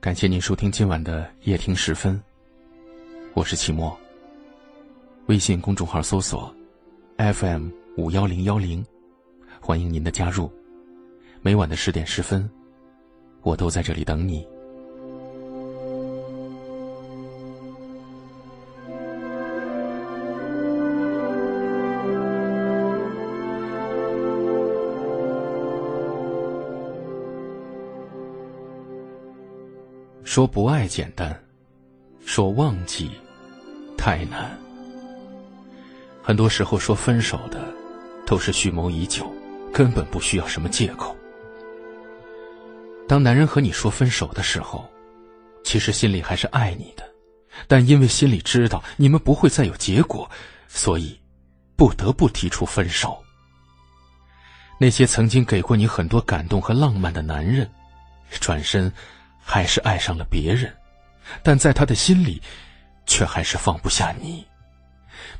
感谢您收听今晚的夜听十分，我是齐墨。微信公众号搜索 FM 五幺零幺零，欢迎您的加入。每晚的十点十分，我都在这里等你。说不爱简单，说忘记太难。很多时候说分手的，都是蓄谋已久，根本不需要什么借口。当男人和你说分手的时候，其实心里还是爱你的，但因为心里知道你们不会再有结果，所以不得不提出分手。那些曾经给过你很多感动和浪漫的男人，转身。还是爱上了别人，但在他的心里，却还是放不下你。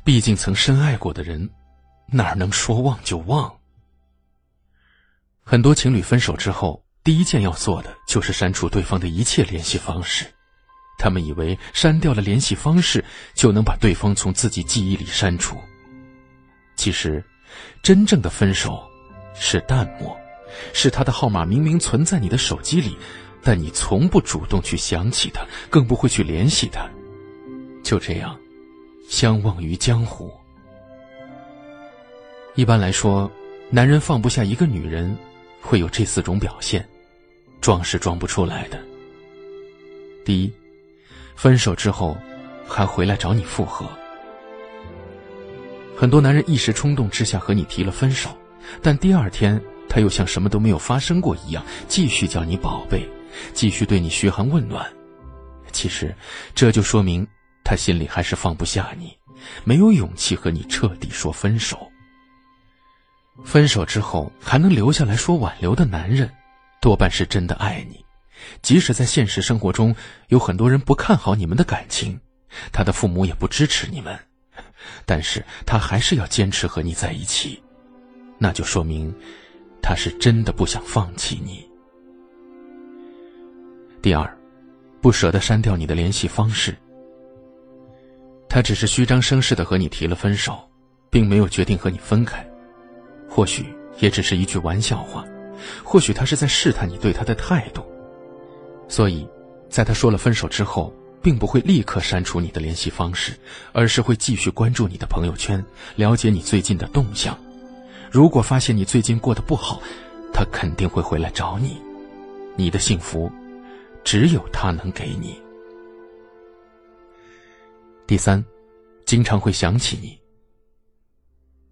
毕竟曾深爱过的人，哪能说忘就忘？很多情侣分手之后，第一件要做的就是删除对方的一切联系方式。他们以为删掉了联系方式，就能把对方从自己记忆里删除。其实，真正的分手是淡漠，是他的号码明明存在你的手机里。但你从不主动去想起他，更不会去联系他，就这样，相忘于江湖。一般来说，男人放不下一个女人，会有这四种表现，装是装不出来的。第一，分手之后，还回来找你复合。很多男人一时冲动之下和你提了分手，但第二天他又像什么都没有发生过一样，继续叫你宝贝。继续对你嘘寒问暖，其实这就说明他心里还是放不下你，没有勇气和你彻底说分手。分手之后还能留下来说挽留的男人，多半是真的爱你。即使在现实生活中有很多人不看好你们的感情，他的父母也不支持你们，但是他还是要坚持和你在一起，那就说明他是真的不想放弃你。第二，不舍得删掉你的联系方式。他只是虚张声势的和你提了分手，并没有决定和你分开。或许也只是一句玩笑话，或许他是在试探你对他的态度。所以，在他说了分手之后，并不会立刻删除你的联系方式，而是会继续关注你的朋友圈，了解你最近的动向。如果发现你最近过得不好，他肯定会回来找你。你的幸福。只有他能给你。第三，经常会想起你。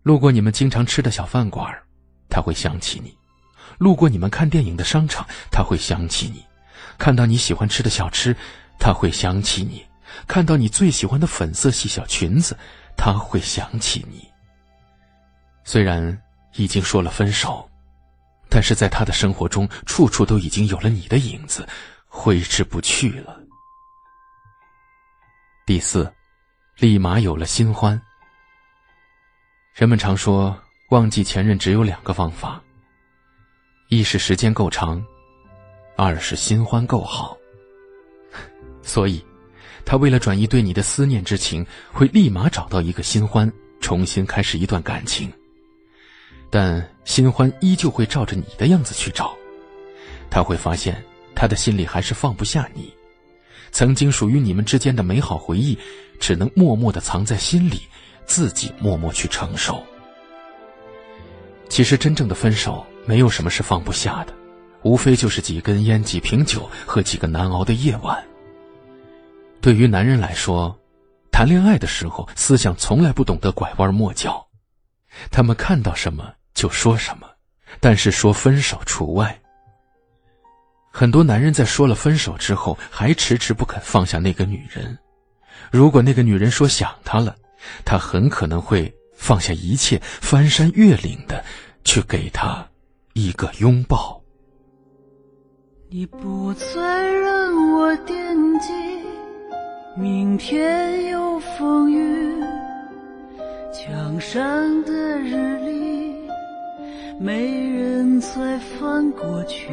路过你们经常吃的小饭馆，他会想起你；路过你们看电影的商场，他会想起你；看到你喜欢吃的小吃，他会想起你；看到你最喜欢的粉色系小裙子，他会想起你。虽然已经说了分手，但是在他的生活中，处处都已经有了你的影子。挥之不去了。第四，立马有了新欢。人们常说，忘记前任只有两个方法：一是时间够长，二是新欢够好。所以，他为了转移对你的思念之情，会立马找到一个新欢，重新开始一段感情。但新欢依旧会照着你的样子去找，他会发现。他的心里还是放不下你，曾经属于你们之间的美好回忆，只能默默的藏在心里，自己默默去承受。其实，真正的分手没有什么是放不下的，无非就是几根烟、几瓶酒和几个难熬的夜晚。对于男人来说，谈恋爱的时候思想从来不懂得拐弯抹角，他们看到什么就说什么，但是说分手除外。很多男人在说了分手之后，还迟迟不肯放下那个女人。如果那个女人说想他了，他很可能会放下一切，翻山越岭的去给她一个拥抱。你不再让我惦记，明天有风雨，墙上的日历，没人再翻过去。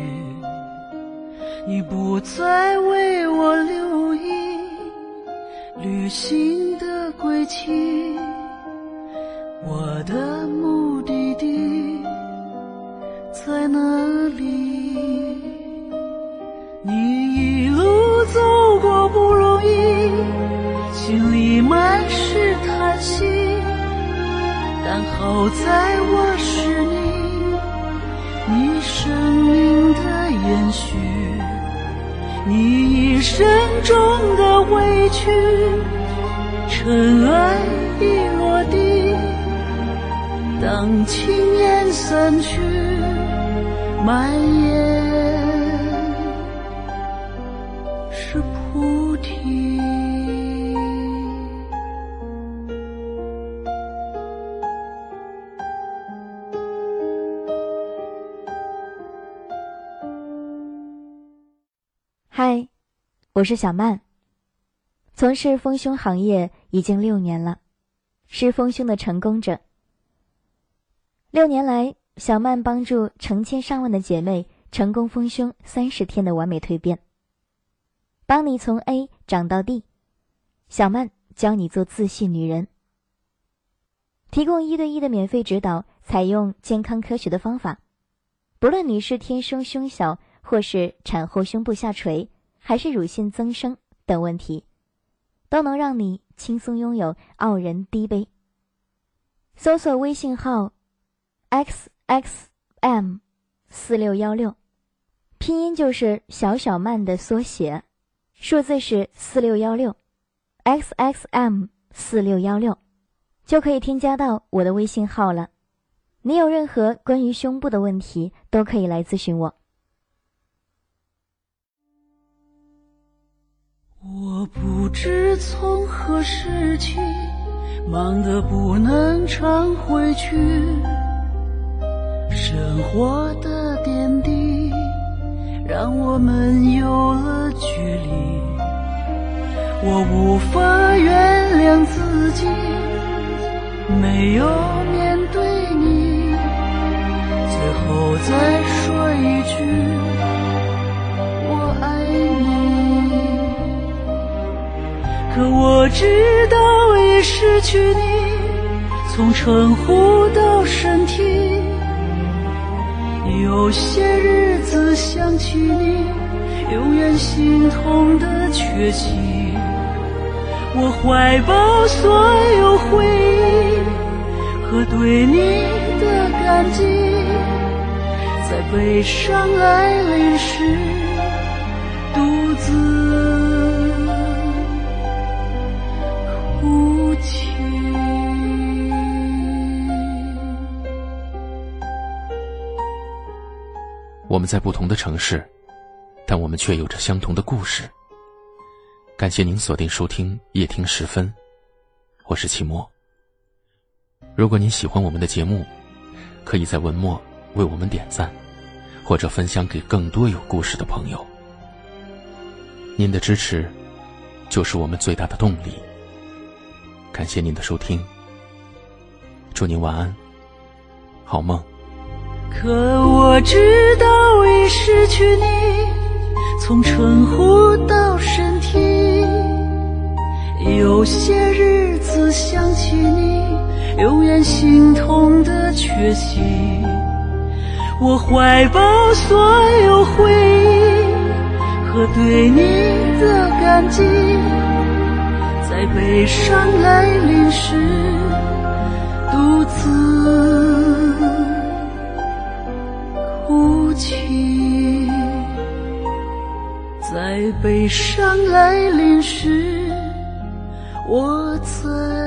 你不再为我留意旅行的轨迹，我的目的地在哪里？你一路走过不容易，心里满是叹息，但好在我是你，你生命的延续。你一生中的委屈，尘埃已落地。当青烟散去，蔓延是菩提。嗨，我是小曼。从事丰胸行业已经六年了，是丰胸的成功者。六年来，小曼帮助成千上万的姐妹成功丰胸三十天的完美蜕变，帮你从 A 长到 D。小曼教你做自信女人，提供一对一的免费指导，采用健康科学的方法，不论你是天生胸小。或是产后胸部下垂，还是乳腺增生等问题，都能让你轻松拥有傲人低杯。搜索微信号 x x m 四六幺六，拼音就是小小曼的缩写，数字是四六幺六 x x m 四六幺六，就可以添加到我的微信号了。你有任何关于胸部的问题，都可以来咨询我。我不知从何时起，忙得不能常回去。生活的点滴让我们有了距离。我无法原谅自己，没有面对你。最后再可我知道已失去你，从称呼到身体，有些日子想起你，永远心痛的缺席。我怀抱所有回忆和对你的感激，在悲伤来临时，我们在不同的城市，但我们却有着相同的故事。感谢您锁定收听夜听时分，我是齐墨。如果您喜欢我们的节目，可以在文末为我们点赞，或者分享给更多有故事的朋友。您的支持就是我们最大的动力。感谢您的收听，祝您晚安，好梦。可我知道已失去你，从称呼到身体，有些日子想起你，永远心痛的缺席。我怀抱所有回忆和对你的感激，在悲伤来临时，独自。哭泣，在悲伤来临时，我在